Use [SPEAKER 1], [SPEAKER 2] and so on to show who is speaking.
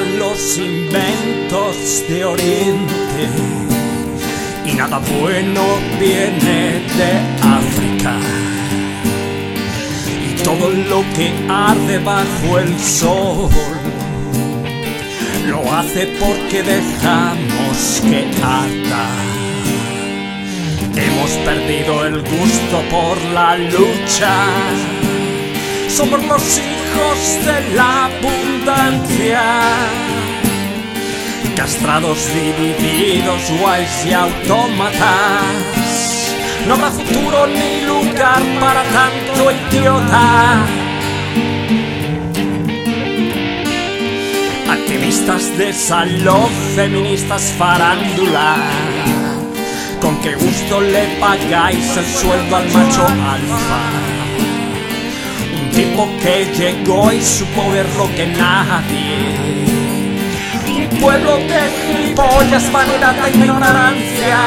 [SPEAKER 1] los inventos de Oriente y nada bueno viene de África. Y todo lo que arde bajo el sol lo hace porque dejamos que arda. Hemos perdido el gusto por la lucha. Somos los hijos de la abundancia. Castrados, divididos, guays y autómatas. No habrá futuro ni lugar para tanto idiota. Activistas de salud, feministas farándula. Con qué gusto le pagáis el sueldo al macho alfa. Tipo que llegó y supo ver lo que nadie. Un pueblo de gilipollas, vanidad e ignorancia.